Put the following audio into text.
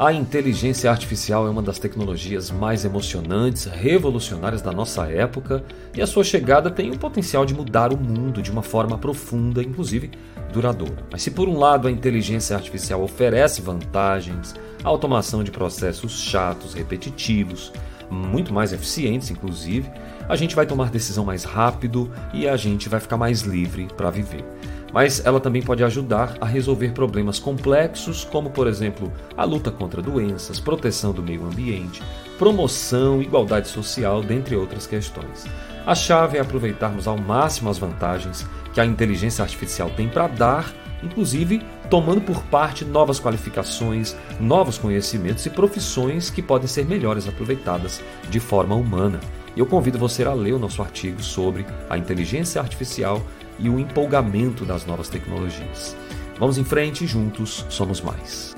A inteligência artificial é uma das tecnologias mais emocionantes, revolucionárias da nossa época, e a sua chegada tem o potencial de mudar o mundo de uma forma profunda, inclusive duradoura. Mas se por um lado a inteligência artificial oferece vantagens, a automação de processos chatos, repetitivos, muito mais eficientes inclusive, a gente vai tomar decisão mais rápido e a gente vai ficar mais livre para viver mas ela também pode ajudar a resolver problemas complexos, como, por exemplo, a luta contra doenças, proteção do meio ambiente, promoção, igualdade social, dentre outras questões. A chave é aproveitarmos ao máximo as vantagens que a inteligência artificial tem para dar, inclusive tomando por parte novas qualificações, novos conhecimentos e profissões que podem ser melhores aproveitadas de forma humana. Eu convido você a ler o nosso artigo sobre a inteligência artificial e o empolgamento das novas tecnologias. Vamos em frente, juntos somos mais.